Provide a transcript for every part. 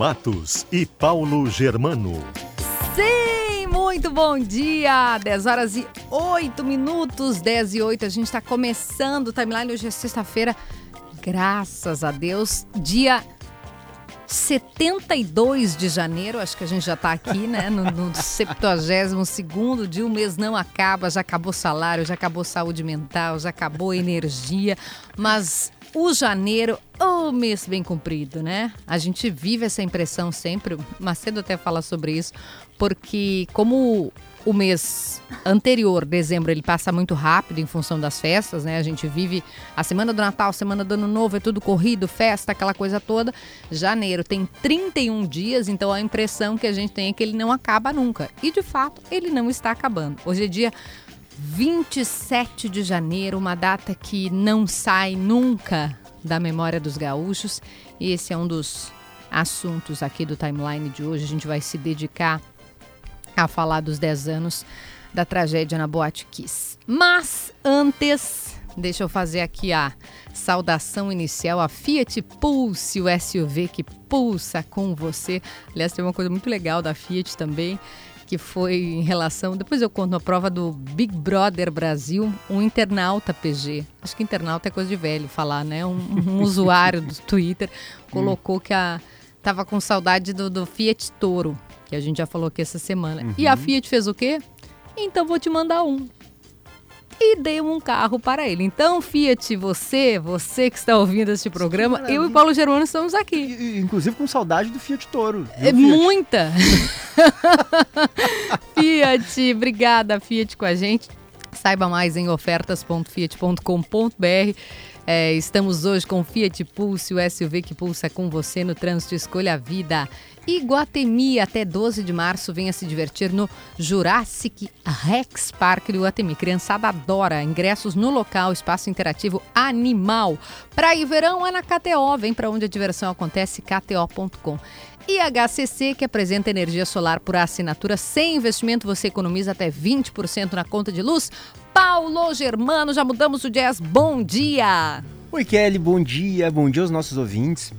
Matos e Paulo Germano. Sim, muito bom dia! 10 horas e 8 minutos, 10 e 8. A gente está começando o timeline. Hoje é sexta-feira, graças a Deus, dia 72 de janeiro, acho que a gente já está aqui, né? No, no 72 dia, o mês não acaba, já acabou salário, já acabou saúde mental, já acabou energia, mas o janeiro, o mês bem cumprido, né? A gente vive essa impressão sempre, Macedo até fala sobre isso, porque como o mês anterior, dezembro, ele passa muito rápido em função das festas, né? A gente vive a semana do Natal, semana do Ano Novo, é tudo corrido, festa, aquela coisa toda. Janeiro tem 31 dias, então a impressão que a gente tem é que ele não acaba nunca. E de fato, ele não está acabando. Hoje é dia 27 de janeiro, uma data que não sai nunca da memória dos gaúchos. E esse é um dos assuntos aqui do timeline de hoje. A gente vai se dedicar a falar dos 10 anos da tragédia na Boate Kiss. Mas antes, deixa eu fazer aqui a saudação inicial a Fiat Pulse, o SUV que pulsa com você. Aliás, tem uma coisa muito legal da Fiat também que foi em relação. Depois eu conto a prova do Big Brother Brasil, um internauta PG. Acho que internauta é coisa de velho falar, né? Um, um usuário do Twitter colocou que a, tava com saudade do, do, Fiat Toro, que a gente já falou aqui essa semana. Uhum. E a Fiat fez o quê? Então vou te mandar um e dei um carro para ele. Então, Fiat, você, você que está ouvindo este programa, eu e Paulo Germano estamos aqui. Inclusive com saudade do Fiat Toro. É Fiat? muita. Fiat, obrigada Fiat com a gente. Saiba mais em ofertas.fiat.com.br. É, estamos hoje com Fiat Pulse, o SUV que pulsa com você no trânsito. Escolha a vida. Iguatemi, até 12 de março, venha se divertir no Jurassic Rex Park do Iguatemi. Criançada adora. Ingressos no local, espaço interativo animal. Praia e verão é na KTO. Vem para onde a diversão acontece, kto.com. E HCC, que apresenta energia solar por assinatura sem investimento, você economiza até 20% na conta de luz. Paulo Germano, já mudamos o jazz. Bom dia! Oi, Kelly, bom dia. Bom dia aos nossos ouvintes.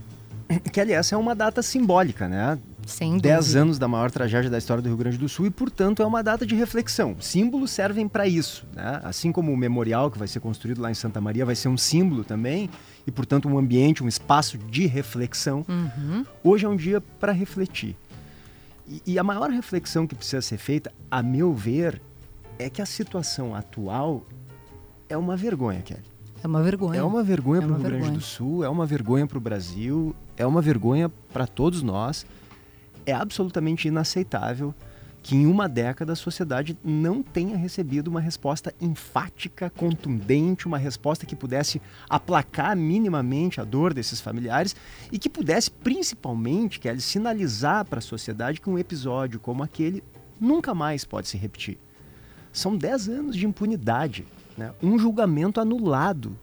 Kelly, essa é uma data simbólica, né? Sem Dez anos da maior tragédia da história do Rio Grande do Sul e, portanto, é uma data de reflexão. Símbolos servem para isso, né? Assim como o memorial que vai ser construído lá em Santa Maria vai ser um símbolo também e, portanto, um ambiente, um espaço de reflexão. Uhum. Hoje é um dia para refletir. E, e a maior reflexão que precisa ser feita, a meu ver, é que a situação atual é uma vergonha, Kelly. É uma vergonha. É uma vergonha é para o Rio vergonha. Grande do Sul, é uma vergonha para o Brasil, é uma vergonha para todos nós. É absolutamente inaceitável que em uma década a sociedade não tenha recebido uma resposta enfática, contundente, uma resposta que pudesse aplacar minimamente a dor desses familiares e que pudesse principalmente, que sinalizar para a sociedade que um episódio como aquele nunca mais pode se repetir. São 10 anos de impunidade, né? um julgamento anulado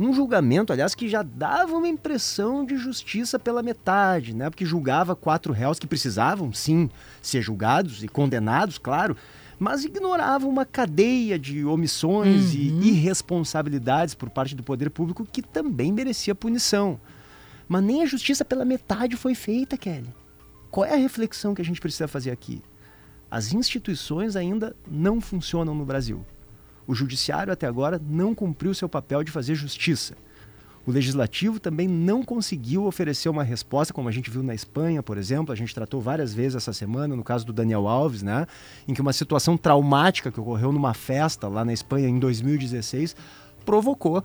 um julgamento, aliás, que já dava uma impressão de justiça pela metade, né? Porque julgava quatro réus que precisavam, sim, ser julgados e condenados, claro, mas ignorava uma cadeia de omissões uhum. e irresponsabilidades por parte do poder público que também merecia punição. Mas nem a justiça pela metade foi feita, Kelly. Qual é a reflexão que a gente precisa fazer aqui? As instituições ainda não funcionam no Brasil. O judiciário até agora não cumpriu seu papel de fazer justiça. O legislativo também não conseguiu oferecer uma resposta, como a gente viu na Espanha, por exemplo. A gente tratou várias vezes essa semana, no caso do Daniel Alves, né? Em que uma situação traumática que ocorreu numa festa lá na Espanha em 2016 provocou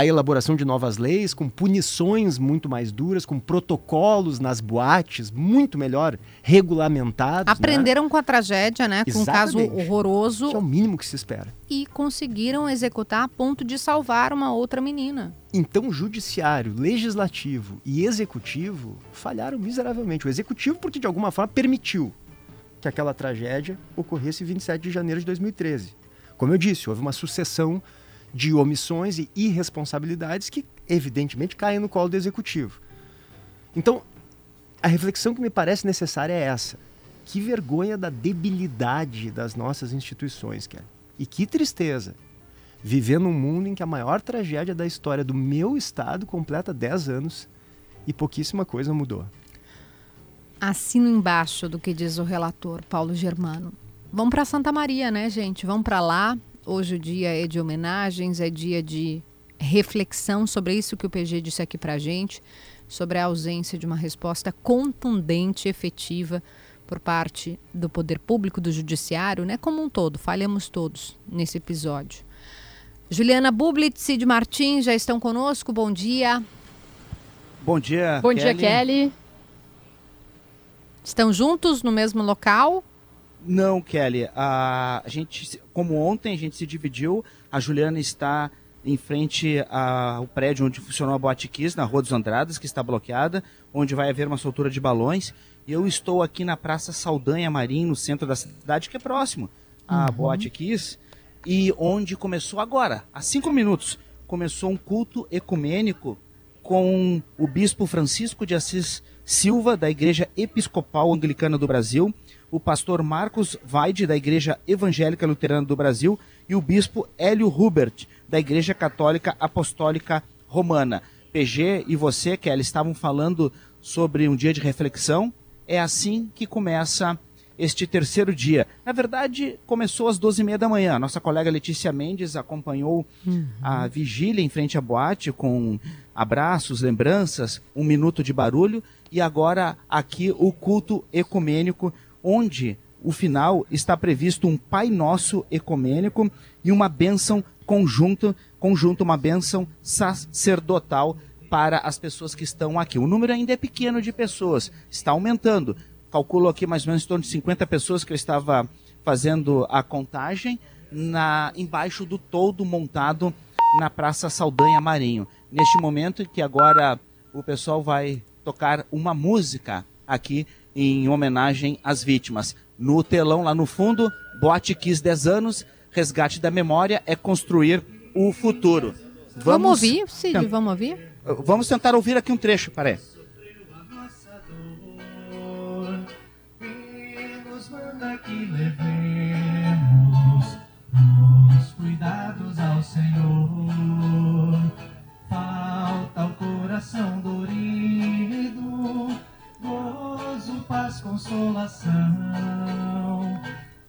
a elaboração de novas leis, com punições muito mais duras, com protocolos nas boates muito melhor regulamentados. Né? Aprenderam né? com a tragédia, né? Com Exatamente. um caso horroroso. É o mínimo que se espera. E conseguiram executar a ponto de salvar uma outra menina. Então, judiciário, legislativo e executivo falharam miseravelmente. O executivo, porque de alguma forma permitiu que aquela tragédia ocorresse em 27 de janeiro de 2013. Como eu disse, houve uma sucessão de omissões e irresponsabilidades que, evidentemente, caem no colo do executivo. Então, a reflexão que me parece necessária é essa. Que vergonha da debilidade das nossas instituições, Kelly. E que tristeza viver num mundo em que a maior tragédia da história do meu estado completa 10 anos e pouquíssima coisa mudou. Assino embaixo do que diz o relator Paulo Germano. Vamos para Santa Maria, né, gente? Vamos para lá. Hoje o dia é de homenagens, é dia de reflexão sobre isso que o PG disse aqui para a gente, sobre a ausência de uma resposta contundente, efetiva por parte do poder público, do judiciário, né? Como um todo, falhamos todos nesse episódio. Juliana Bublitz e de Martins já estão conosco. Bom dia. Bom dia. Bom Kelly. dia, Kelly. Estão juntos no mesmo local? Não, Kelly. A, gente, como ontem a gente se dividiu, a Juliana está em frente ao prédio onde funcionou a Boate Kiss, na Rua dos Andradas, que está bloqueada, onde vai haver uma soltura de balões. E eu estou aqui na Praça Saldanha Marim, no centro da cidade, que é próximo à uhum. Boate Kiss, e onde começou agora, há cinco minutos, começou um culto ecumênico com o bispo Francisco de Assis Silva, da Igreja Episcopal Anglicana do Brasil, o pastor Marcos Vaide, da Igreja Evangélica Luterana do Brasil, e o bispo Hélio Hubert, da Igreja Católica Apostólica Romana. PG e você, Kelly, estavam falando sobre um dia de reflexão. É assim que começa este terceiro dia. Na verdade, começou às 12h30 da manhã. Nossa colega Letícia Mendes acompanhou uhum. a vigília em frente à boate com abraços, lembranças, um minuto de barulho e agora aqui o culto ecumênico onde o final está previsto um Pai Nosso ecumênico e uma bênção conjunta, conjunto, uma bênção sacerdotal para as pessoas que estão aqui. O número ainda é pequeno de pessoas, está aumentando. Calculo aqui mais ou menos em torno de 50 pessoas que eu estava fazendo a contagem na embaixo do todo montado na Praça Saldanha Marinho. Neste momento que agora o pessoal vai tocar uma música aqui em homenagem às vítimas. No telão lá no fundo, Boate Kiss 10 anos, resgate da memória é construir o futuro. Vamos, vamos ouvir, Cid, vamos ouvir? Vamos tentar ouvir aqui um trecho, parece. que levemos os cuidados ao Senhor. Falta o coração dorido gozo, paz, consolação.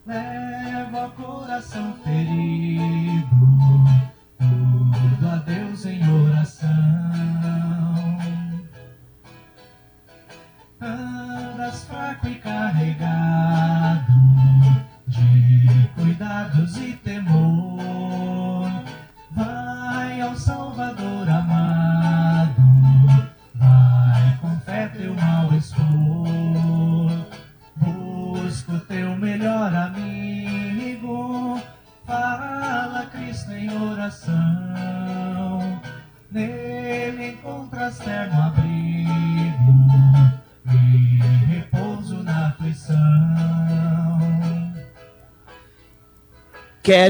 Leva o coração ferido, tudo a Deus em oração. Andas fraco e carregado de cuidados e temor.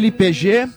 QLPG,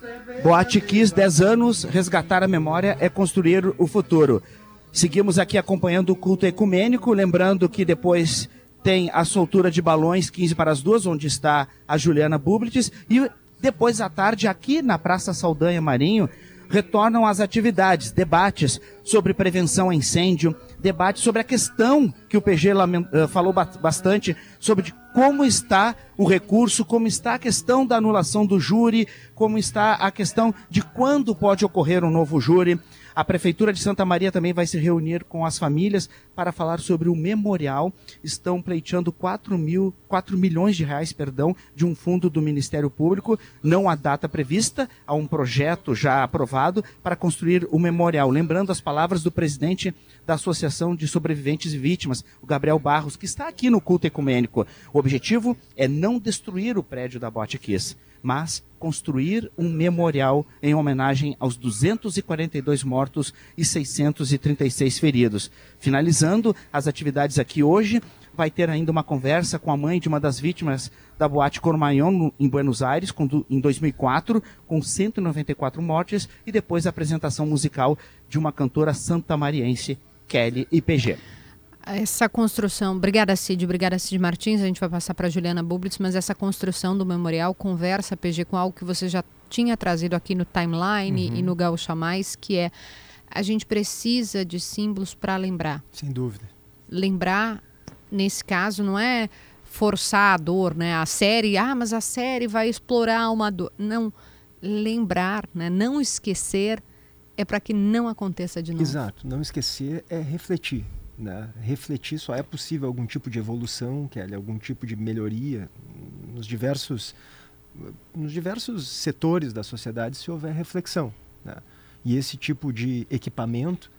Boate Kiss, 10 anos, resgatar a memória é construir o futuro. Seguimos aqui acompanhando o culto ecumênico, lembrando que depois tem a soltura de balões 15 para as duas, onde está a Juliana Bublitz, e depois à tarde, aqui na Praça Saldanha Marinho, retornam as atividades, debates sobre prevenção a incêndio, debate sobre a questão que o PG eh, falou bastante sobre como está o recurso, como está a questão da anulação do júri, como está a questão de quando pode ocorrer um novo júri. A Prefeitura de Santa Maria também vai se reunir com as famílias para falar sobre o memorial. Estão pleiteando 4, mil, 4 milhões de reais perdão, de um fundo do Ministério Público. Não há data prevista, há um projeto já aprovado para construir o memorial. Lembrando as palavras do presidente da Associação de Sobreviventes e Vítimas, o Gabriel Barros, que está aqui no culto ecumênico. O objetivo é não destruir o prédio da Boate Kiss, mas construir um memorial em homenagem aos 242 mortos e 636 feridos. Finalizando as atividades aqui hoje, vai ter ainda uma conversa com a mãe de uma das vítimas da boate Cormaion em Buenos Aires em 2004, com 194 mortes, e depois a apresentação musical de uma cantora santamariense Kelly IPG. Essa construção, obrigada Cid, obrigada Cid Martins, a gente vai passar para Juliana Bublitz, mas essa construção do memorial conversa, PG, com algo que você já tinha trazido aqui no Timeline uhum. e no Gaúcha Mais, que é a gente precisa de símbolos para lembrar. Sem dúvida. Lembrar, nesse caso, não é forçar a dor, né? A série, ah, mas a série vai explorar uma dor. Não, lembrar, né? Não esquecer é para que não aconteça de novo. Exato. Não esquecer é refletir. Né? Refletir só é possível algum tipo de evolução, Kelly, algum tipo de melhoria nos diversos, nos diversos setores da sociedade se houver reflexão. Né? E esse tipo de equipamento,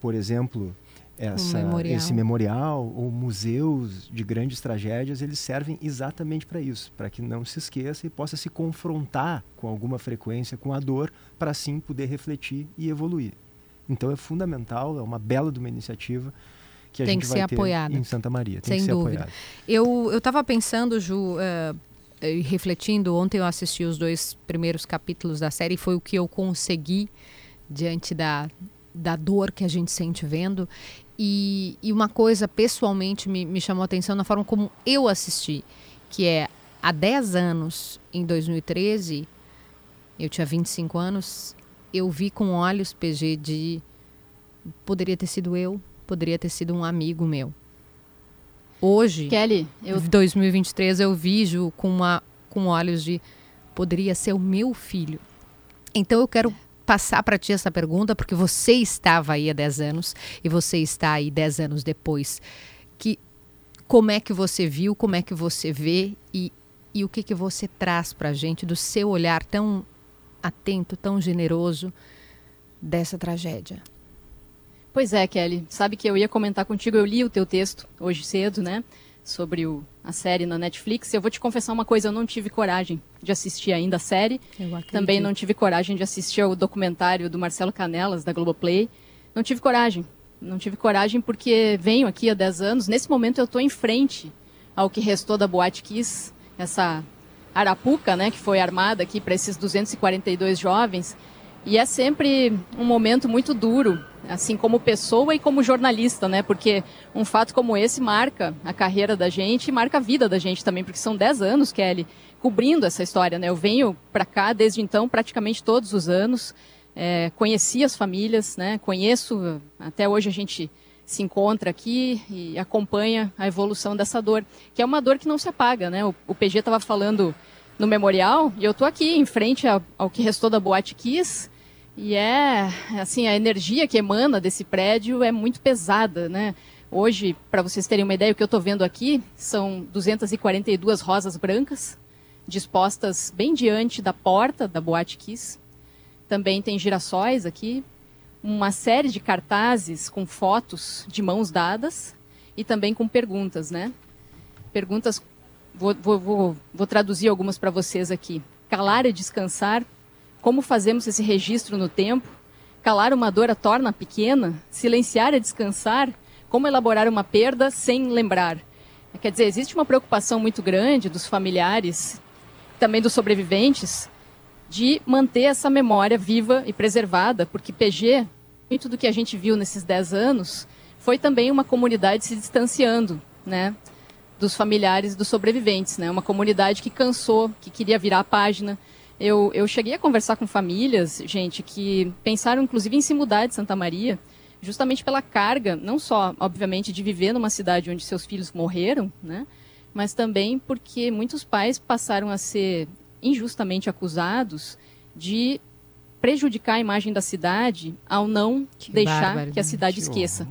por exemplo, essa, um memorial. esse memorial ou museus de grandes tragédias, eles servem exatamente para isso, para que não se esqueça e possa se confrontar com alguma frequência com a dor, para assim poder refletir e evoluir. Então é fundamental, é uma bela de uma iniciativa que a Tem gente que vai ser ter apoiada. em Santa Maria. Tem Sem que ser dúvida. apoiada. Eu estava pensando, Ju, uh, refletindo, ontem eu assisti os dois primeiros capítulos da série, foi o que eu consegui diante da, da dor que a gente sente vendo. E, e uma coisa pessoalmente me, me chamou a atenção na forma como eu assisti, que é há 10 anos, em 2013, eu tinha 25 anos, eu vi com olhos PG de poderia ter sido eu, poderia ter sido um amigo meu. Hoje, Kelly, eu 2023 eu vejo com uma com olhos de poderia ser o meu filho. Então eu quero passar para ti essa pergunta, porque você estava aí há 10 anos e você está aí 10 anos depois. Que, como é que você viu, como é que você vê e, e o que, que você traz para a gente do seu olhar tão atento, tão generoso dessa tragédia? Pois é, Kelly. Sabe que eu ia comentar contigo, eu li o teu texto hoje cedo, né? Sobre o, a série na Netflix. Eu vou te confessar uma coisa, eu não tive coragem de assistir ainda a série. Também não tive coragem de assistir ao documentário do Marcelo Canelas, da Globoplay. Não tive coragem. Não tive coragem porque venho aqui há 10 anos. Nesse momento eu estou em frente ao que restou da Boate Kiss, essa arapuca, né, que foi armada aqui para esses 242 jovens. E é sempre um momento muito duro, assim como pessoa e como jornalista, né? Porque um fato como esse marca a carreira da gente e marca a vida da gente também, porque são 10 anos, Kelly, cobrindo essa história, né? Eu venho para cá desde então praticamente todos os anos, é, conheci as famílias, né? Conheço, até hoje a gente se encontra aqui e acompanha a evolução dessa dor, que é uma dor que não se apaga, né? O, o PG estava falando no memorial e eu estou aqui em frente ao, ao que restou da Boate Kiss e é, assim, a energia que emana desse prédio é muito pesada, né? Hoje, para vocês terem uma ideia, o que eu estou vendo aqui são 242 rosas brancas dispostas bem diante da porta da Boate Kiss. Também tem girassóis aqui, uma série de cartazes com fotos de mãos dadas e também com perguntas, né? Perguntas, vou, vou, vou, vou traduzir algumas para vocês aqui. Calar e descansar como fazemos esse registro no tempo? Calar uma dor a torna pequena? Silenciar é descansar? Como elaborar uma perda sem lembrar? Quer dizer, existe uma preocupação muito grande dos familiares, também dos sobreviventes, de manter essa memória viva e preservada, porque PG, muito do que a gente viu nesses 10 anos, foi também uma comunidade se distanciando, né? Dos familiares dos sobreviventes, né? Uma comunidade que cansou, que queria virar a página, eu, eu cheguei a conversar com famílias, gente, que pensaram inclusive em se mudar de Santa Maria, justamente pela carga, não só, obviamente, de viver numa cidade onde seus filhos morreram, né? mas também porque muitos pais passaram a ser injustamente acusados de prejudicar a imagem da cidade ao não que deixar que a cidade esqueça.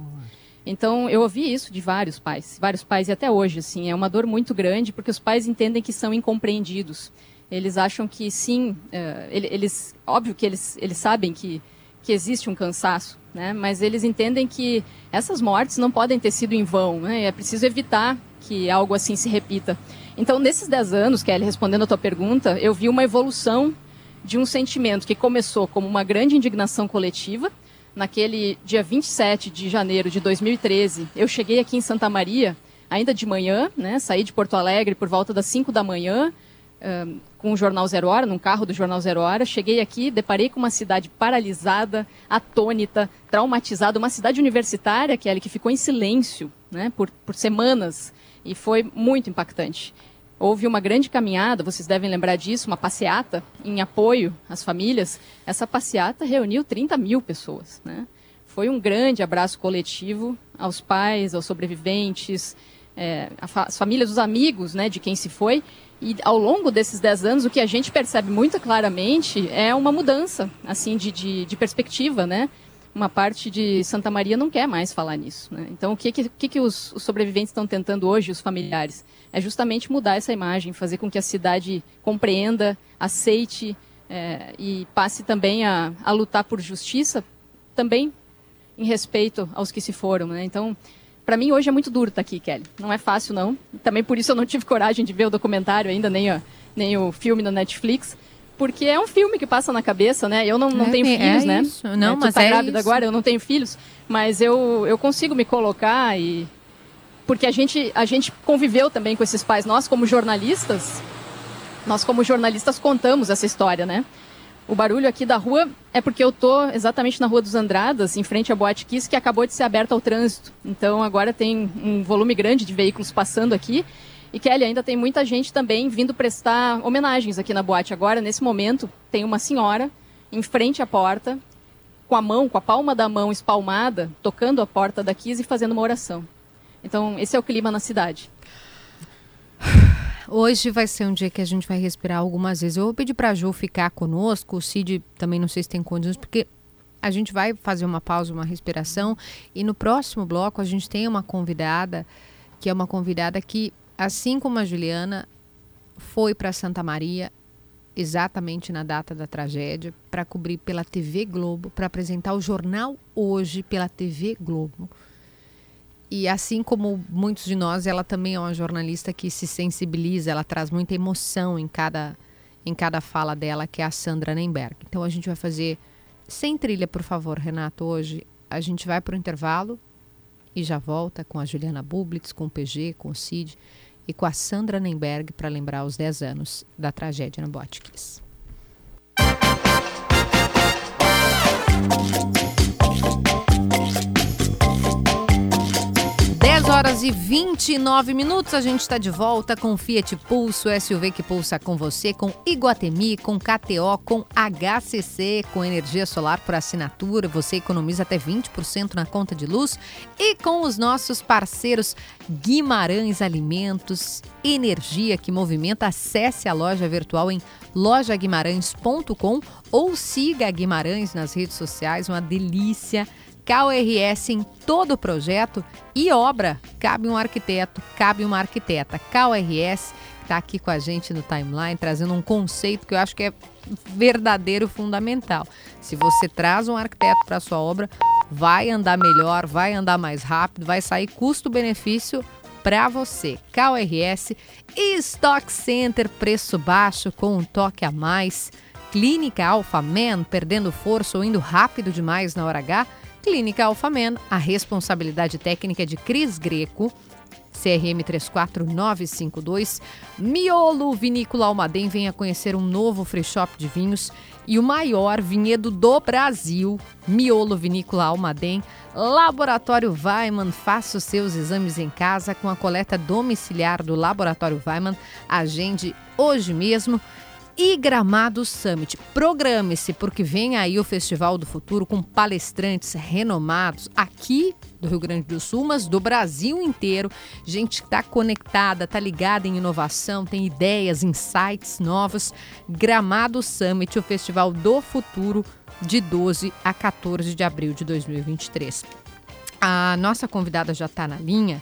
Então, eu ouvi isso de vários pais, vários pais e até hoje, assim, é uma dor muito grande porque os pais entendem que são incompreendidos. Eles acham que sim, uh, eles, óbvio que eles, eles sabem que, que existe um cansaço, né? Mas eles entendem que essas mortes não podem ter sido em vão, né? É preciso evitar que algo assim se repita. Então, nesses 10 anos, Kelly, respondendo a tua pergunta, eu vi uma evolução de um sentimento que começou como uma grande indignação coletiva, naquele dia 27 de janeiro de 2013, eu cheguei aqui em Santa Maria, ainda de manhã, né, saí de Porto Alegre por volta das 5 da manhã, um, com o Jornal Zero Hora, num carro do Jornal Zero Hora. Cheguei aqui, deparei com uma cidade paralisada, atônita, traumatizada, uma cidade universitária, Kelly, que ficou em silêncio né, por, por semanas, e foi muito impactante. Houve uma grande caminhada, vocês devem lembrar disso, uma passeata em apoio às famílias. Essa passeata reuniu 30 mil pessoas. Né? Foi um grande abraço coletivo aos pais, aos sobreviventes, é, às famílias, os amigos né, de quem se foi. E ao longo desses 10 anos, o que a gente percebe muito claramente é uma mudança assim de, de, de perspectiva, né? Uma parte de Santa Maria não quer mais falar nisso. Né? Então, o que, que, que os, os sobreviventes estão tentando hoje, os familiares? É justamente mudar essa imagem, fazer com que a cidade compreenda, aceite é, e passe também a, a lutar por justiça, também em respeito aos que se foram. Né? Então, para mim, hoje é muito duro estar tá aqui, Kelly. Não é fácil, não. Também por isso eu não tive coragem de ver o documentário ainda, nem, a, nem o filme na Netflix porque é um filme que passa na cabeça, né? Eu não, não é, tenho é filhos, né? Isso. Não, é, mas tá é grávida isso. agora, eu não tenho filhos, mas eu, eu consigo me colocar e porque a gente a gente conviveu também com esses pais. Nós como jornalistas, nós como jornalistas contamos essa história, né? O barulho aqui da rua é porque eu tô exatamente na Rua dos Andradas, em frente à Boate Kiss, que acabou de ser aberta ao trânsito. Então agora tem um volume grande de veículos passando aqui e Kelly, ainda tem muita gente também vindo prestar homenagens aqui na boate. Agora, nesse momento, tem uma senhora em frente à porta, com a mão, com a palma da mão espalmada, tocando a porta da Kiss e fazendo uma oração. Então, esse é o clima na cidade. Hoje vai ser um dia que a gente vai respirar algumas vezes. Eu vou pedir para a Ju ficar conosco, o Cid também não sei se tem condições, porque a gente vai fazer uma pausa, uma respiração, e no próximo bloco a gente tem uma convidada, que é uma convidada que assim como a Juliana, foi para Santa Maria exatamente na data da tragédia para cobrir pela TV Globo, para apresentar o jornal hoje pela TV Globo. E assim como muitos de nós, ela também é uma jornalista que se sensibiliza, ela traz muita emoção em cada em cada fala dela, que é a Sandra Nemberg. Então a gente vai fazer sem trilha, por favor, Renato, hoje. A gente vai para o intervalo e já volta com a Juliana Bublitz, com o PG, com o Cid e com a Sandra Nemberg para lembrar os 10 anos da tragédia no Boate 10 horas e 29 minutos, a gente está de volta com Fiat Pulso, SUV que pulsa com você, com Iguatemi, com KTO, com HCC, com energia solar por assinatura, você economiza até 20% na conta de luz e com os nossos parceiros Guimarães Alimentos, energia que movimenta, acesse a loja virtual em lojaguimarães.com ou siga a Guimarães nas redes sociais, uma delícia KRS em todo o projeto e obra. Cabe um arquiteto, cabe uma arquiteta. KRS está aqui com a gente no timeline, trazendo um conceito que eu acho que é verdadeiro, fundamental. Se você traz um arquiteto para sua obra, vai andar melhor, vai andar mais rápido, vai sair custo-benefício para você. KRS e Stock Center, preço baixo com um toque a mais. Clínica Alpha Man, perdendo força ou indo rápido demais na hora H? Clínica Alfamen, a responsabilidade técnica é de Cris Greco, CRM 34952. Miolo Vinícola Almaden venha conhecer um novo free shop de vinhos e o maior vinhedo do Brasil, Miolo Vinícola Almaden. Laboratório Weiman, faça os seus exames em casa com a coleta domiciliar do Laboratório Weiman. Agende hoje mesmo e Gramado Summit. Programe-se, porque vem aí o Festival do Futuro com palestrantes renomados aqui do Rio Grande do Sul, mas do Brasil inteiro. Gente que está conectada, está ligada em inovação, tem ideias, insights novos. Gramado Summit, o Festival do Futuro, de 12 a 14 de abril de 2023. A nossa convidada já está na linha.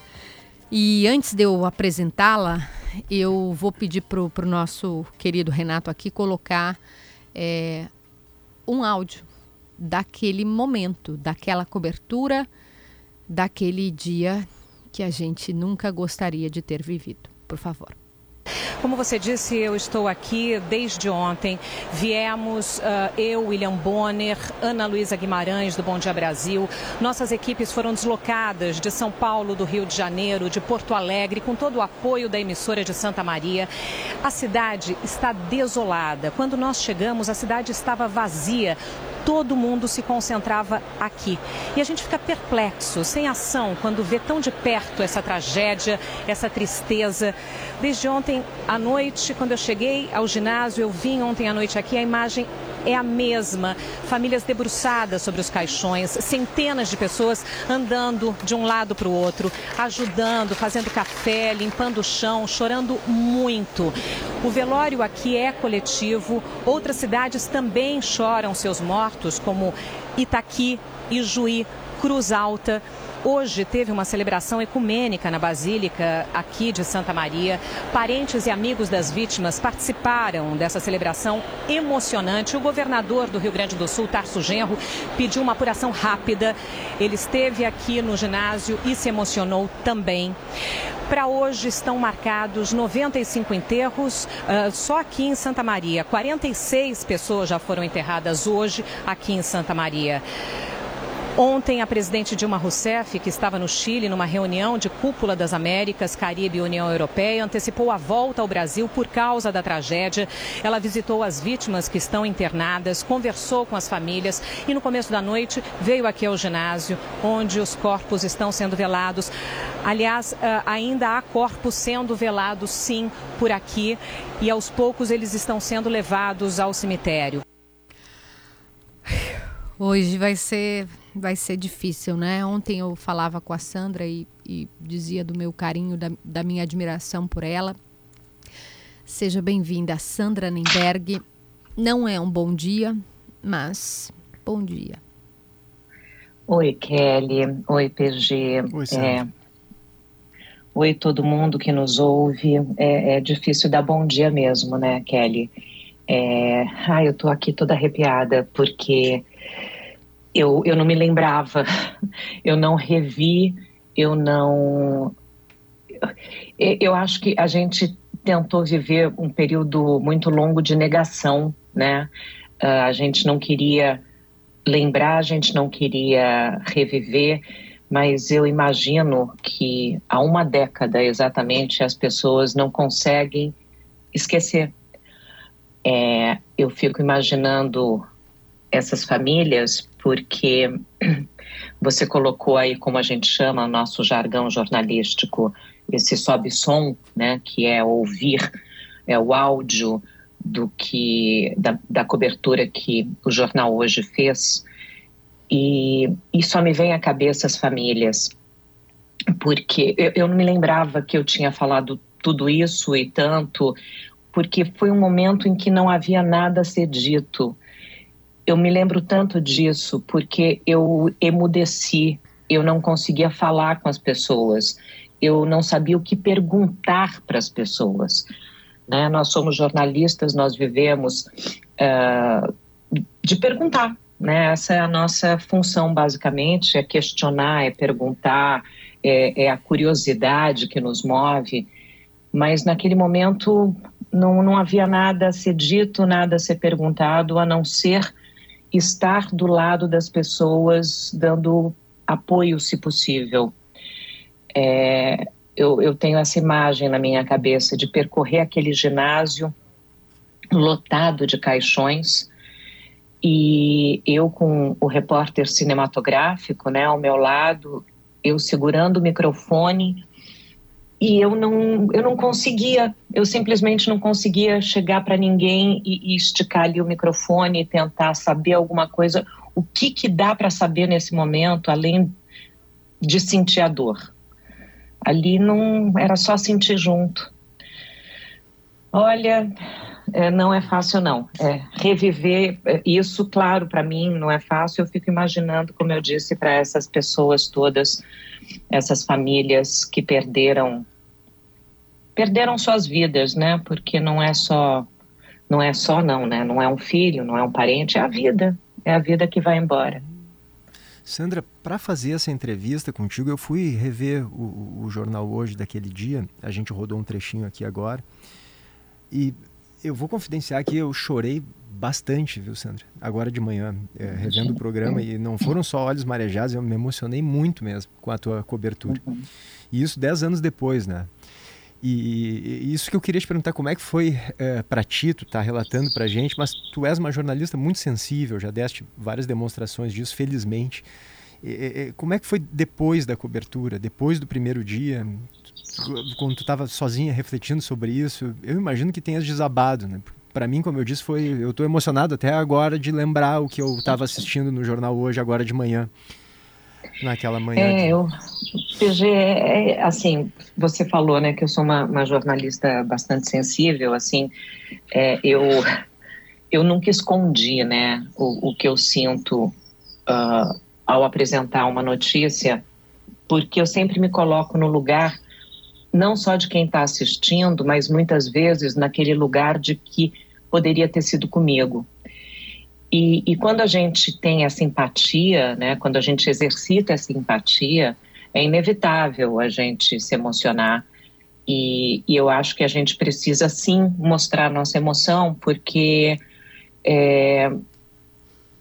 E antes de eu apresentá-la, eu vou pedir para o nosso querido Renato aqui colocar é, um áudio daquele momento, daquela cobertura, daquele dia que a gente nunca gostaria de ter vivido. Por favor. Como você disse, eu estou aqui desde ontem. Viemos uh, eu, William Bonner, Ana Luísa Guimarães, do Bom Dia Brasil. Nossas equipes foram deslocadas de São Paulo, do Rio de Janeiro, de Porto Alegre, com todo o apoio da emissora de Santa Maria. A cidade está desolada. Quando nós chegamos, a cidade estava vazia todo mundo se concentrava aqui. E a gente fica perplexo, sem ação, quando vê tão de perto essa tragédia, essa tristeza. Desde ontem à noite, quando eu cheguei ao ginásio, eu vim ontem à noite aqui, a imagem é a mesma. Famílias debruçadas sobre os caixões, centenas de pessoas andando de um lado para o outro, ajudando, fazendo café, limpando o chão, chorando muito. O velório aqui é coletivo. Outras cidades também choram seus mortos, como Itaqui, Ijuí, Cruz Alta. Hoje teve uma celebração ecumênica na Basílica aqui de Santa Maria. Parentes e amigos das vítimas participaram dessa celebração emocionante. O governador do Rio Grande do Sul, Tarso Genro, pediu uma apuração rápida. Ele esteve aqui no ginásio e se emocionou também. Para hoje estão marcados 95 enterros uh, só aqui em Santa Maria. 46 pessoas já foram enterradas hoje aqui em Santa Maria. Ontem, a presidente Dilma Rousseff, que estava no Chile numa reunião de cúpula das Américas, Caribe e União Europeia, antecipou a volta ao Brasil por causa da tragédia. Ela visitou as vítimas que estão internadas, conversou com as famílias e no começo da noite veio aqui ao ginásio, onde os corpos estão sendo velados. Aliás, ah, ainda há corpos sendo velados, sim, por aqui e aos poucos eles estão sendo levados ao cemitério. Hoje vai ser vai ser difícil, né? Ontem eu falava com a Sandra e, e dizia do meu carinho, da, da minha admiração por ela. Seja bem-vinda, Sandra Nemberg. Não é um bom dia, mas bom dia. Oi, Kelly. Oi, PG. Oi, Sandra. É... Oi, todo mundo que nos ouve. É, é, difícil dar bom dia mesmo, né, Kelly? É... Ai, eu tô aqui toda arrepiada, porque eu, eu não me lembrava, eu não revi, eu não. Eu acho que a gente tentou viver um período muito longo de negação, né? Uh, a gente não queria lembrar, a gente não queria reviver, mas eu imagino que há uma década exatamente as pessoas não conseguem esquecer. É, eu fico imaginando essas famílias porque você colocou aí, como a gente chama, nosso jargão jornalístico, esse sobe-som, né, que é ouvir, é o áudio do que da, da cobertura que o jornal hoje fez, e, e só me vem à cabeça as famílias, porque eu, eu não me lembrava que eu tinha falado tudo isso e tanto, porque foi um momento em que não havia nada a ser dito eu me lembro tanto disso porque eu emudeci, eu não conseguia falar com as pessoas, eu não sabia o que perguntar para as pessoas. Né? Nós somos jornalistas, nós vivemos uh, de perguntar. Né? Essa é a nossa função, basicamente: é questionar, é perguntar, é, é a curiosidade que nos move. Mas naquele momento não, não havia nada a ser dito, nada a ser perguntado, a não ser estar do lado das pessoas, dando apoio, se possível. É, eu, eu tenho essa imagem na minha cabeça de percorrer aquele ginásio lotado de caixões e eu com o repórter cinematográfico, né, ao meu lado, eu segurando o microfone e eu não, eu não conseguia, eu simplesmente não conseguia chegar para ninguém e, e, esticar ali o microfone e tentar saber alguma coisa. O que, que dá para saber nesse momento, além de sentir a dor? Ali não era só sentir junto. Olha, é, não é fácil não. É, reviver é, isso, claro, para mim não é fácil. Eu fico imaginando, como eu disse, para essas pessoas todas, essas famílias que perderam perderam suas vidas, né? Porque não é só não é só não, né? Não é um filho, não é um parente, é a vida, é a vida que vai embora. Sandra, para fazer essa entrevista contigo, eu fui rever o, o, jornal hoje daquele dia. A gente rodou um trechinho aqui agora. E eu vou confidenciar que eu chorei bastante, viu, Sandra? Agora de manhã, é, revendo o programa. E não foram só olhos marejados, eu me emocionei muito mesmo com a tua cobertura. E isso dez anos depois, né? E, e, isso que eu queria te perguntar, como é que foi é, para ti, tu tá relatando para gente, mas tu és uma jornalista muito sensível, já deste várias demonstrações disso, felizmente. E, como é que foi depois da cobertura, depois do primeiro dia, quando tu estava sozinha refletindo sobre isso? Eu imagino que tenhas desabado, né? Para mim, como eu disse, foi, eu estou emocionado até agora de lembrar o que eu estava assistindo no jornal hoje, agora de manhã naquela manhã? É, eu, PG, é, assim, você falou, né, que eu sou uma, uma jornalista bastante sensível, assim, é, eu, eu nunca escondi, né, o, o que eu sinto uh, ao apresentar uma notícia, porque eu sempre me coloco no lugar não só de quem está assistindo, mas muitas vezes naquele lugar de que poderia ter sido comigo. E, e, quando a gente tem essa empatia, né, quando a gente exercita essa empatia, é inevitável a gente se emocionar. E, e eu acho que a gente precisa sim mostrar nossa emoção, porque é,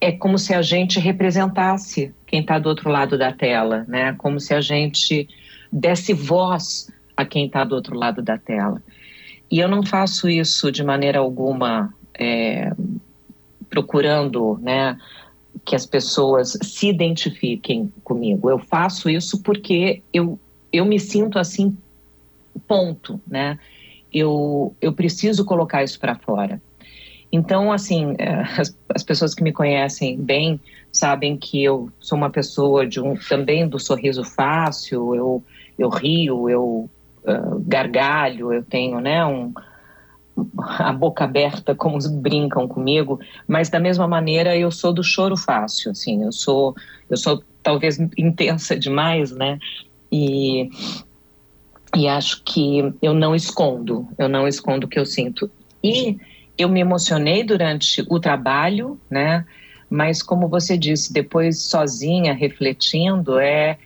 é como se a gente representasse quem está do outro lado da tela, né? Como se a gente desse voz a quem está do outro lado da tela. E eu não faço isso de maneira alguma é, procurando, né, que as pessoas se identifiquem comigo. Eu faço isso porque eu, eu me sinto assim, ponto, né? Eu, eu preciso colocar isso para fora. Então, assim, é, as, as, pessoas que me conhecem bem sabem que eu sou uma pessoa de um, também do sorriso fácil, eu, eu rio, eu uh, gargalho, eu tenho, né, um, a boca aberta, como brincam comigo, mas da mesma maneira eu sou do choro fácil, assim, eu sou, eu sou talvez intensa demais, né? E, e acho que eu não escondo, eu não escondo o que eu sinto. E eu me emocionei durante o trabalho, né? Mas como você disse, depois sozinha, refletindo, é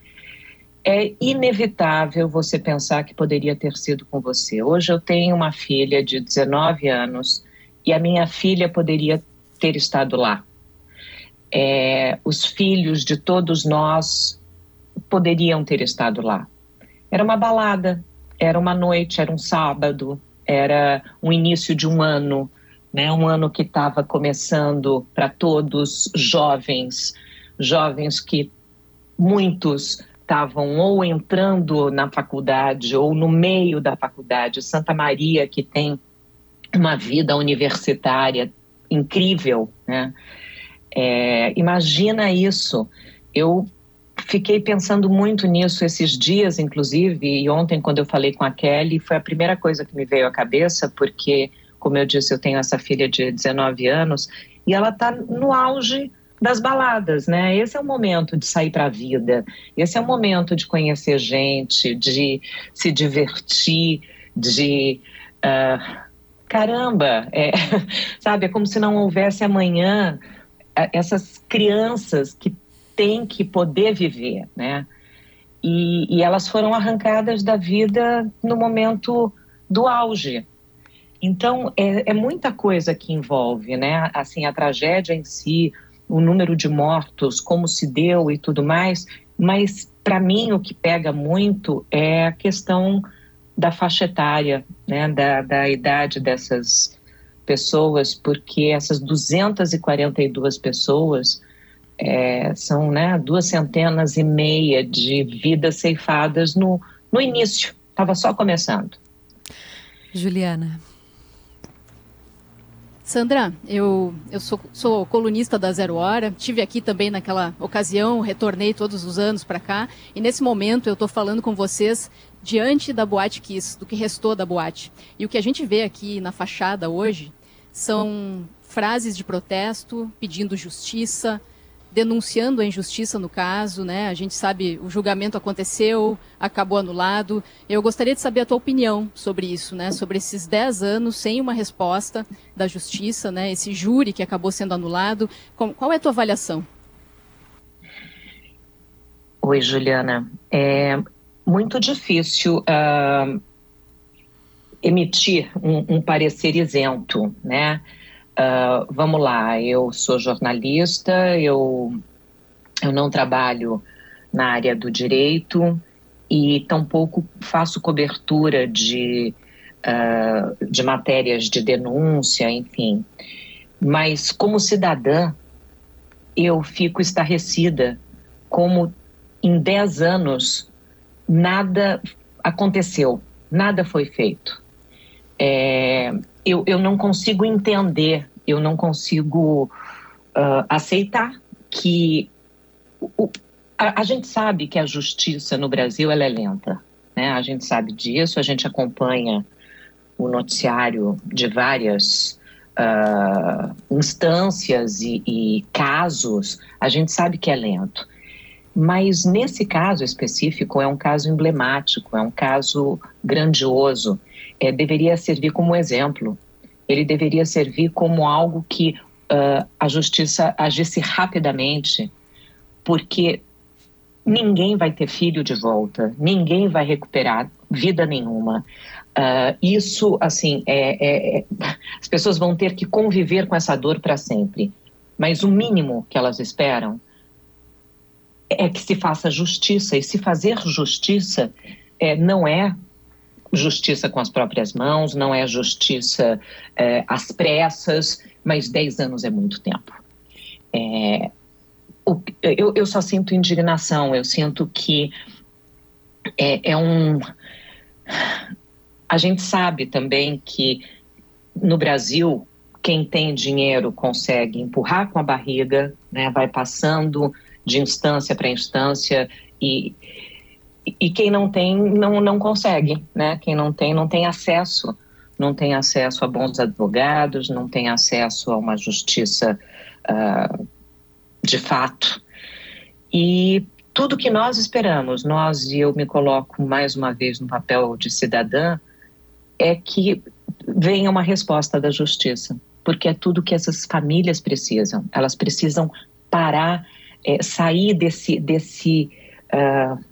é inevitável você pensar que poderia ter sido com você. Hoje eu tenho uma filha de 19 anos e a minha filha poderia ter estado lá. É, os filhos de todos nós poderiam ter estado lá. Era uma balada, era uma noite, era um sábado, era um início de um ano, né? Um ano que estava começando para todos jovens, jovens que muitos estavam ou entrando na faculdade ou no meio da faculdade. Santa Maria, que tem uma vida universitária incrível, né? É, imagina isso. Eu fiquei pensando muito nisso esses dias, inclusive, e ontem, quando eu falei com a Kelly, foi a primeira coisa que me veio à cabeça, porque, como eu disse, eu tenho essa filha de 19 anos e ela está no auge das baladas, né? Esse é o momento de sair para a vida, esse é o momento de conhecer gente, de se divertir, de. Uh, caramba, é, sabe? É como se não houvesse amanhã é, essas crianças que têm que poder viver, né? E, e elas foram arrancadas da vida no momento do auge. Então, é, é muita coisa que envolve, né? Assim, a tragédia em si, o número de mortos, como se deu e tudo mais, mas para mim o que pega muito é a questão da faixa etária, né, da, da idade dessas pessoas, porque essas 242 pessoas é, são né, duas centenas e meia de vidas ceifadas no, no início, estava só começando. Juliana. Sandra, eu, eu sou, sou, colunista da Zero Hora, tive aqui também naquela ocasião, retornei todos os anos para cá, e nesse momento eu estou falando com vocês diante da Boate Kiss, do que restou da boate. E o que a gente vê aqui na fachada hoje são frases de protesto pedindo justiça, denunciando a injustiça no caso, né? A gente sabe o julgamento aconteceu, acabou anulado. Eu gostaria de saber a tua opinião sobre isso, né? Sobre esses 10 anos sem uma resposta da justiça, né? Esse júri que acabou sendo anulado. Qual é a tua avaliação? Oi, Juliana. É muito difícil uh, emitir um, um, parecer isento, né? Uh, vamos lá, eu sou jornalista, eu, eu não trabalho na área do direito e tampouco faço cobertura de, uh, de matérias de denúncia, enfim. Mas, como cidadã, eu fico estarrecida como em 10 anos nada aconteceu, nada foi feito. É, eu, eu não consigo entender eu não consigo uh, aceitar que o, a, a, gente sabe que a justiça no Brasil é lenta, né? A gente sabe disso, a gente acompanha o noticiário de várias uh, instâncias e, e casos, a gente sabe que é lento. Mas nesse caso específico é um caso emblemático, é um caso grandioso, é, deveria servir como exemplo ele deveria servir como algo que uh, a justiça agisse rapidamente, porque ninguém vai ter filho de volta, ninguém vai recuperar vida nenhuma. Uh, isso, assim, é, é, é, as pessoas vão ter que conviver com essa dor para sempre. Mas o mínimo que elas esperam é que se faça justiça. E se fazer justiça é, não é justiça com as próprias mãos, não é justiça é, às pressas, mas 10 anos é muito tempo. É, o, eu, eu, só sinto indignação, eu sinto que é, é um. A gente sabe também que no Brasil, quem tem dinheiro consegue empurrar com a barriga, né, vai passando de instância para instância e e quem não tem não, não consegue, né? Quem não tem não tem acesso, não tem acesso a bons advogados, não tem acesso a uma justiça uh, de fato. E tudo que nós esperamos, nós e eu me coloco mais uma vez no papel de cidadã, é que venha uma resposta da justiça, porque é tudo que essas famílias precisam. Elas precisam parar, é, sair desse desse uh,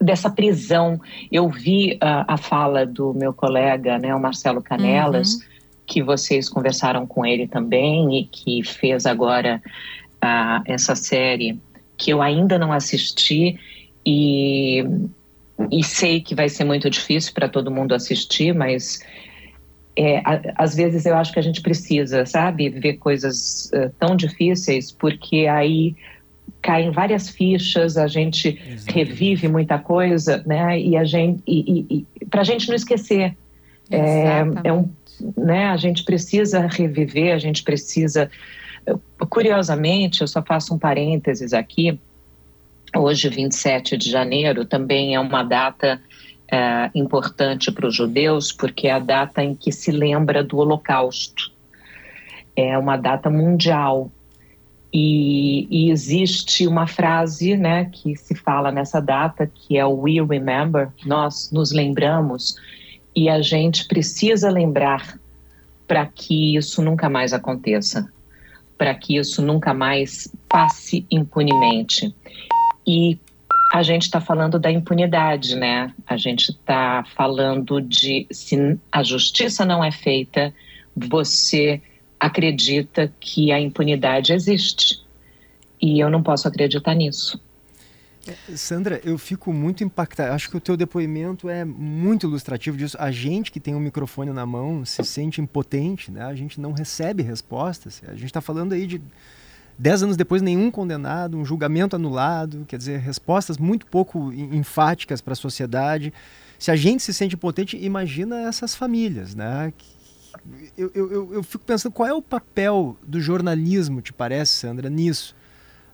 dessa prisão. Eu vi uh, a fala do meu colega, né, o Marcelo Canelas, uhum. que vocês conversaram com ele também e que fez agora uh, essa série que eu ainda não assisti e, e sei que vai ser muito difícil para todo mundo assistir, mas é, a, às vezes eu acho que a gente precisa, sabe, ver coisas uh, tão difíceis, porque aí caem várias fichas, a gente Exatamente. revive muita coisa, né? E a gente, para a gente não esquecer, é, é, um, né? A gente precisa reviver, a gente precisa. Curiosamente, eu só faço um parênteses aqui. Hoje, 27 de janeiro, também é uma data é, importante para os judeus, porque é a data em que se lembra do Holocausto. É uma data mundial e, e, existe uma frase né, que se fala nessa data, que é o We Remember, nós nos lembramos, e a gente precisa lembrar para que isso nunca mais aconteça, para que isso nunca mais passe impunemente. E a gente está falando da impunidade, né? A gente está falando de se a justiça não é feita, você acredita que a impunidade existe. E eu não posso acreditar nisso. Sandra, eu fico muito impactado. Acho que o teu depoimento é muito ilustrativo disso. A gente que tem um microfone na mão se sente impotente, né? A gente não recebe respostas. A gente está falando aí de dez anos depois nenhum condenado, um julgamento anulado, quer dizer, respostas muito pouco enfáticas para a sociedade. Se a gente se sente impotente, imagina essas famílias, né? Eu, eu, eu fico pensando qual é o papel do jornalismo, te parece, Sandra, nisso?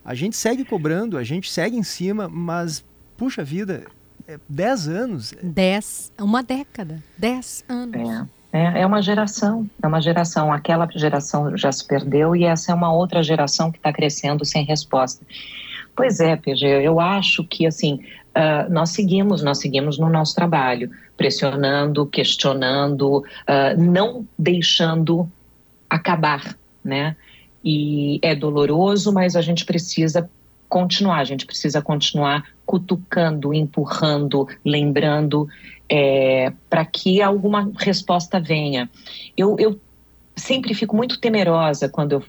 A gente segue cobrando, a gente segue em cima, mas, puxa vida, é 10 anos. 10, uma década, 10 anos. É, é uma geração, é uma geração. Aquela geração já se perdeu e essa é uma outra geração que está crescendo sem resposta. Pois é, PG, eu acho que assim uh, nós seguimos, nós seguimos no nosso trabalho, pressionando, questionando, uh, não deixando acabar, né? E é doloroso, mas a gente precisa continuar, a gente precisa continuar cutucando, empurrando, lembrando, é, para que alguma resposta venha. Eu, eu sempre fico muito temerosa quando eu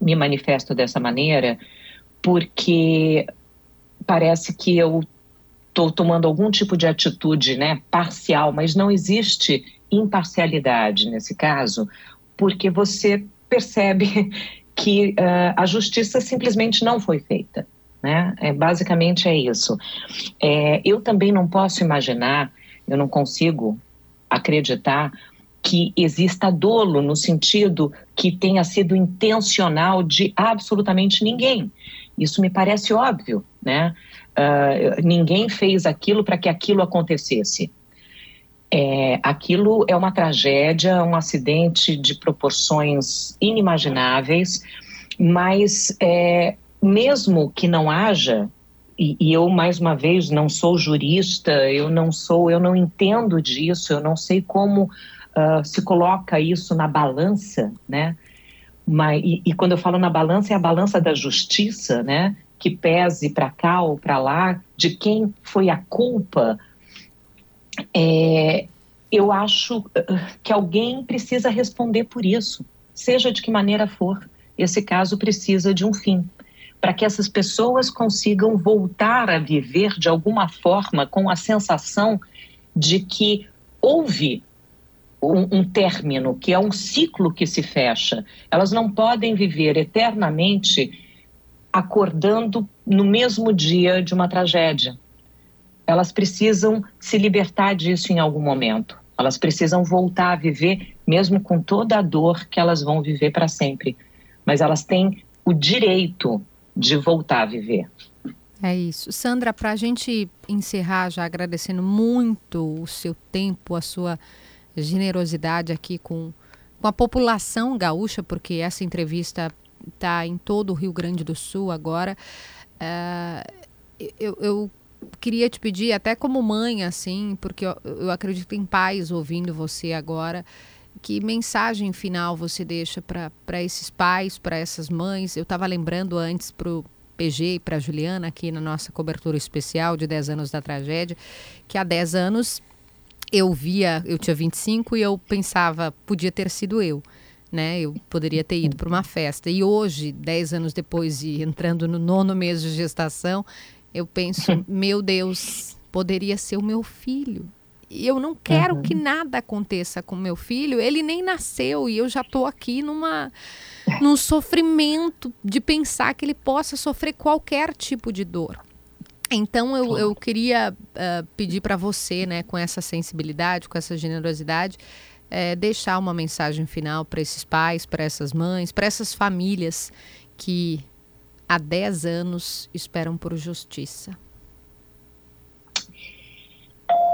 me manifesto dessa maneira, porque parece que eu estou tomando algum tipo de atitude né, parcial, mas não existe imparcialidade nesse caso, porque você percebe que uh, a justiça simplesmente não foi feita. Né? É, basicamente é isso. É, eu também não posso imaginar, eu não consigo acreditar que exista dolo no sentido que tenha sido intencional de absolutamente ninguém. Isso me parece óbvio, né? Uh, ninguém fez aquilo para que aquilo acontecesse. É, aquilo é uma tragédia, um acidente de proporções inimagináveis, mas é, mesmo que não haja, e, e, eu mais uma vez não sou jurista, eu não sou, eu não entendo disso, eu não sei como uh, se coloca isso na balança, né? Mas, e, e, quando eu falo na balança, é a balança da justiça, né? Que pese para cá ou para lá, de quem foi a culpa. É, eu acho que alguém precisa responder por isso, seja de que maneira for. Esse caso precisa de um fim para que essas pessoas consigam voltar a viver de alguma forma com a sensação de que houve um, um, término, que é um ciclo que se fecha. Elas não podem viver eternamente acordando no mesmo dia de uma tragédia. Elas precisam se libertar disso em algum momento. Elas precisam voltar a viver, mesmo com toda a dor que elas vão viver para sempre. Mas elas têm o direito de voltar a viver. É isso. Sandra, para a gente encerrar, já agradecendo muito o seu tempo, a sua generosidade aqui com, com a população gaúcha, porque essa entrevista está em todo o Rio Grande do Sul agora. Uh, eu, eu, queria te pedir, até como mãe, assim, porque eu, eu acredito em pais ouvindo você agora que mensagem final você deixa para esses pais, para essas mães? Eu estava lembrando antes para o PG e para a Juliana, aqui na nossa cobertura especial de 10 anos da tragédia, que há 10 anos eu via, eu tinha 25 e eu pensava, podia ter sido eu. Né? Eu poderia ter ido para uma festa. E hoje, 10 anos depois e entrando no nono mês de gestação, eu penso, meu Deus, poderia ser o meu filho e eu não quero uhum. que nada aconteça com meu filho. Ele nem nasceu e eu já estou aqui numa num sofrimento de pensar que ele possa sofrer qualquer tipo de dor. Então eu, eu queria uh, pedir para você, né, com essa sensibilidade, com essa generosidade, é, deixar uma mensagem final para esses pais, para essas mães, para essas famílias que há 10 anos esperam por justiça.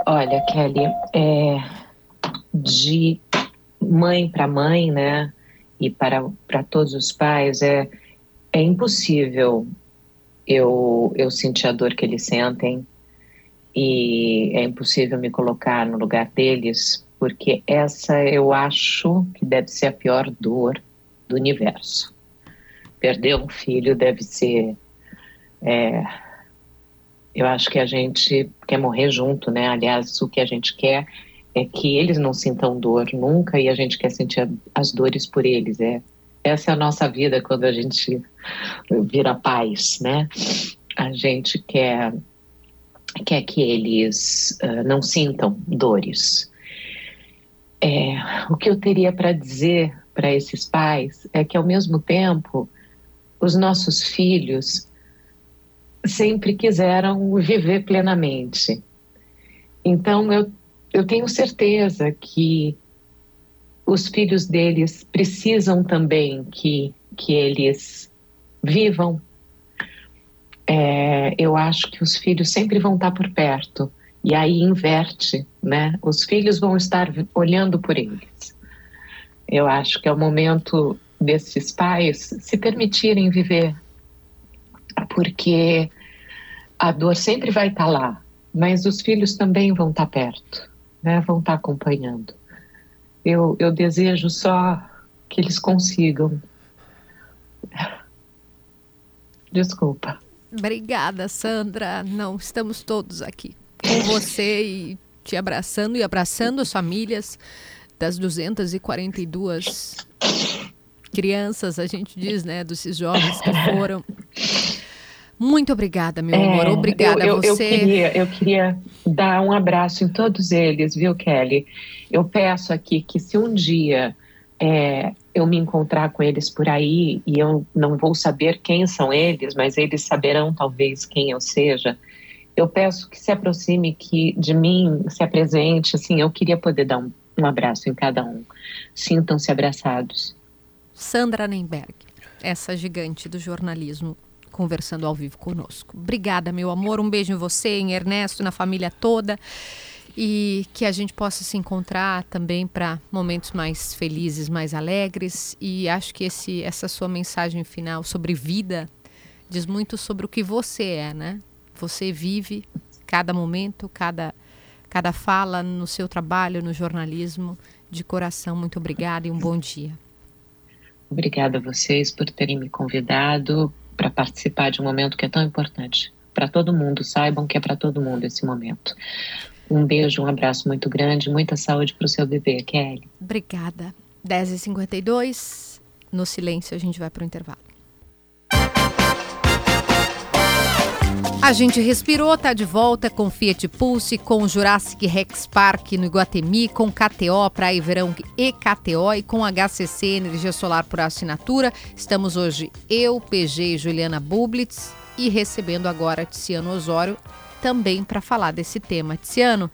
Olha, Kelly, é, de mãe para mãe, né, e para, para todos os pais, é, é impossível eu, eu sentir a dor que eles sentem e é impossível me colocar no lugar deles, porque essa eu acho que deve ser a pior dor do universo. Perder um filho deve ser. É, eu acho que a gente quer morrer junto, né? Aliás, o que a gente quer é que eles não sintam dor nunca e a gente quer sentir as dores por eles. É, essa é a nossa vida quando a gente vira paz, né? A gente quer, quer que eles uh, não sintam dores. É, o que eu teria para dizer para esses pais é que, ao mesmo tempo, os nossos filhos sempre quiseram viver plenamente. Então, eu, eu tenho certeza que os filhos deles precisam também que, que eles vivam. É, eu acho que os filhos sempre vão estar por perto. E aí inverte, né? Os filhos vão estar olhando por eles. Eu acho que é o momento desses pais se permitirem viver, porque a dor sempre vai estar lá, mas os filhos também vão estar perto, né? vão estar acompanhando. Eu, eu desejo só que eles consigam. Desculpa. Obrigada, Sandra. Não, estamos todos aqui com você e te abraçando e abraçando as famílias das 242 crianças, a gente diz, né, dos jovens que foram. Muito obrigada, meu amor. É, obrigada eu, eu, a você. Eu queria, eu queria dar um abraço em todos eles, viu, Kelly? Eu peço aqui que se um dia é, eu me encontrar com eles por aí e eu não vou saber quem são eles, mas eles saberão talvez quem eu seja. Eu peço que se aproxime que de mim, se apresente, assim, eu queria poder dar um, um abraço em cada um. Sintam-se abraçados. Sandra Nemberg, essa gigante do jornalismo, conversando ao vivo conosco. Obrigada, meu amor. Um beijo em você, em Ernesto, na família toda e que a gente possa se encontrar também para momentos mais felizes, mais alegres. E acho que esse, essa sua mensagem final sobre vida diz muito sobre o que você é, né? Você vive cada momento, cada, cada fala no seu trabalho, no jornalismo. De coração, muito obrigada e um bom dia. Obrigada a vocês por terem me convidado para participar de um momento que é tão importante. Para todo mundo, saibam que é para todo mundo esse momento. Um beijo, um abraço muito grande, muita saúde para o seu bebê, Kelly. Obrigada. 10h52, no silêncio a gente vai para o intervalo. A gente respirou, tá de volta com Fiat Pulse, com Jurassic Rex Park no Iguatemi, com KTO, Praia Verão e KTO e com HCC Energia Solar por assinatura. Estamos hoje eu, PG e Juliana Bublitz e recebendo agora Tiziano Osório também para falar desse tema. Tiziano,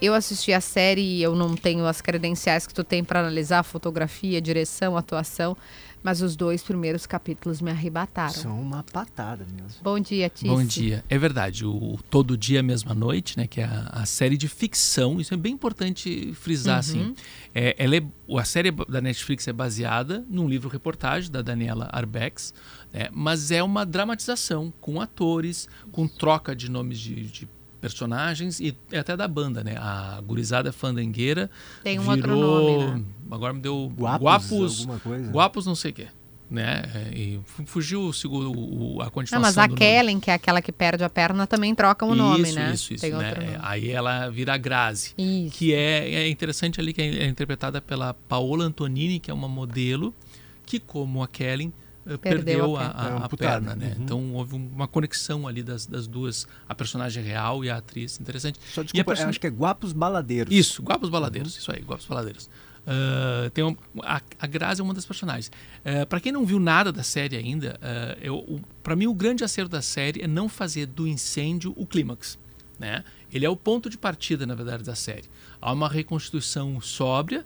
eu assisti a série e eu não tenho as credenciais que tu tem para analisar fotografia, direção, atuação, mas os dois primeiros capítulos me arrebataram. São uma patada mesmo. Bom dia, Tício. Bom dia. É verdade, o Todo Dia Mesma Noite, né, que é a, a série de ficção, isso é bem importante frisar, uhum. assim. É, ela é, a série da Netflix é baseada num livro-reportagem da Daniela Arbex, né, mas é uma dramatização com atores, com troca de nomes de, de personagens e até da banda, né? A gurizada fandangueira Tem um virou, outro nome, né? Agora me deu Guapos, Guapos, alguma coisa. Guapos não sei o quê. Né? E fugiu o, o, a continuação. Não, mas a Kellen, que é aquela que perde a perna, também troca o nome, isso, né? Isso, isso, Tem né? Nome. Aí ela vira a Grazi. Isso. Que é, é interessante ali, que é interpretada pela Paola Antonini, que é uma modelo, que como a Kellen perdeu, perdeu a, a, a, a perna, né? Uhum. Então houve uma conexão ali das, das duas, a personagem real e a atriz, interessante. Só desculpa, person... acho que é Guapos Baladeiros. Isso, Guapos Baladeiros, uhum. isso aí, Guapos Baladeiros. Uh, tem um, a, a Grazi é uma das personagens. Uh, para quem não viu nada da série ainda, uh, para mim o grande acerto da série é não fazer do incêndio o clímax. Né? Ele é o ponto de partida, na verdade, da série. Há uma reconstituição sóbria,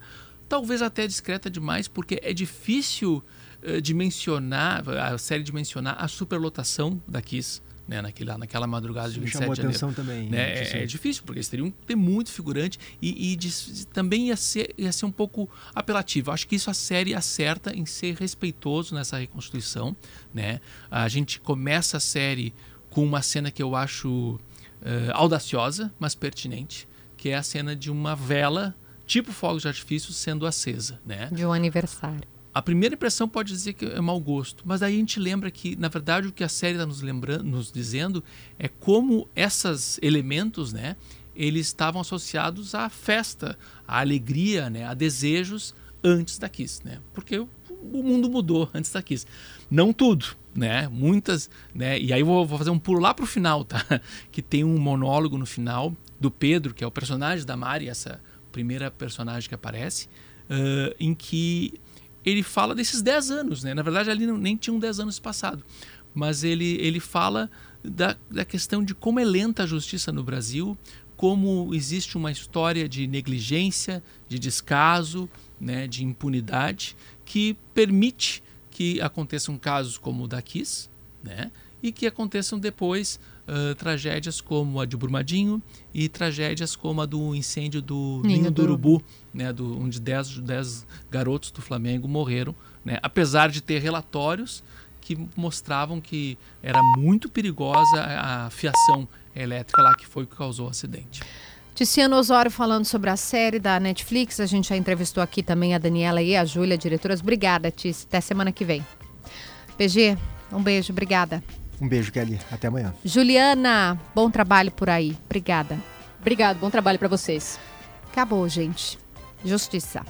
talvez até discreta demais, porque é difícil uh, dimensionar, a série dimensionar a superlotação da Kiss. Né, naquela, naquela madrugada Isso de 27 chamou de janeiro. atenção também. Né? É, é, difícil, porque eles teriam que ter muito figurante e, e de, também ia ser, ia ser um pouco apelativo. Acho que isso a série acerta em ser respeitoso nessa reconstituição. Né? A gente começa a série com uma cena que eu acho uh, audaciosa, mas pertinente, que é a cena de uma vela, tipo fogos de artifício, sendo acesa. Né? De um aniversário a primeira impressão pode dizer que é mau gosto, mas aí a gente lembra que, na verdade, o que a série está nos lembrando, nos dizendo é como esses elementos, né, eles estavam associados à festa, à alegria, né, a desejos antes da Kiss, né? Porque o, mundo mudou antes da Kiss. Não tudo, né? Muitas, né? E aí vou, vou fazer um pulo lá pro final, tá? Que tem um monólogo no final do Pedro, que é o personagem da Mari, essa primeira personagem que aparece, uh, em que ele fala desses 10 anos, né? Na verdade, ali não, nem tinham 10 anos passado. Mas ele, ele fala da, da questão de como é lenta a justiça no Brasil, como existe uma história de negligência, de descaso, né, de impunidade, que permite que aconteçam casos como o da Kiss, né? E que aconteçam depois uh, tragédias como a de Brumadinho e tragédias como a do incêndio do Ninho, Ninho do Urubu, né, do, onde 10 garotos do Flamengo morreram, né, apesar de ter relatórios que mostravam que era muito perigosa a fiação elétrica lá que foi o que causou o acidente. Ticiano Osório falando sobre a série da Netflix. A gente já entrevistou aqui também a Daniela e a Júlia, diretoras. Obrigada, Tice. Até semana que vem. PG, um beijo. Obrigada. Um beijo, Kelly. Até amanhã. Juliana, bom trabalho por aí. Obrigada. Obrigado. Bom trabalho para vocês. Acabou, gente. Justiça.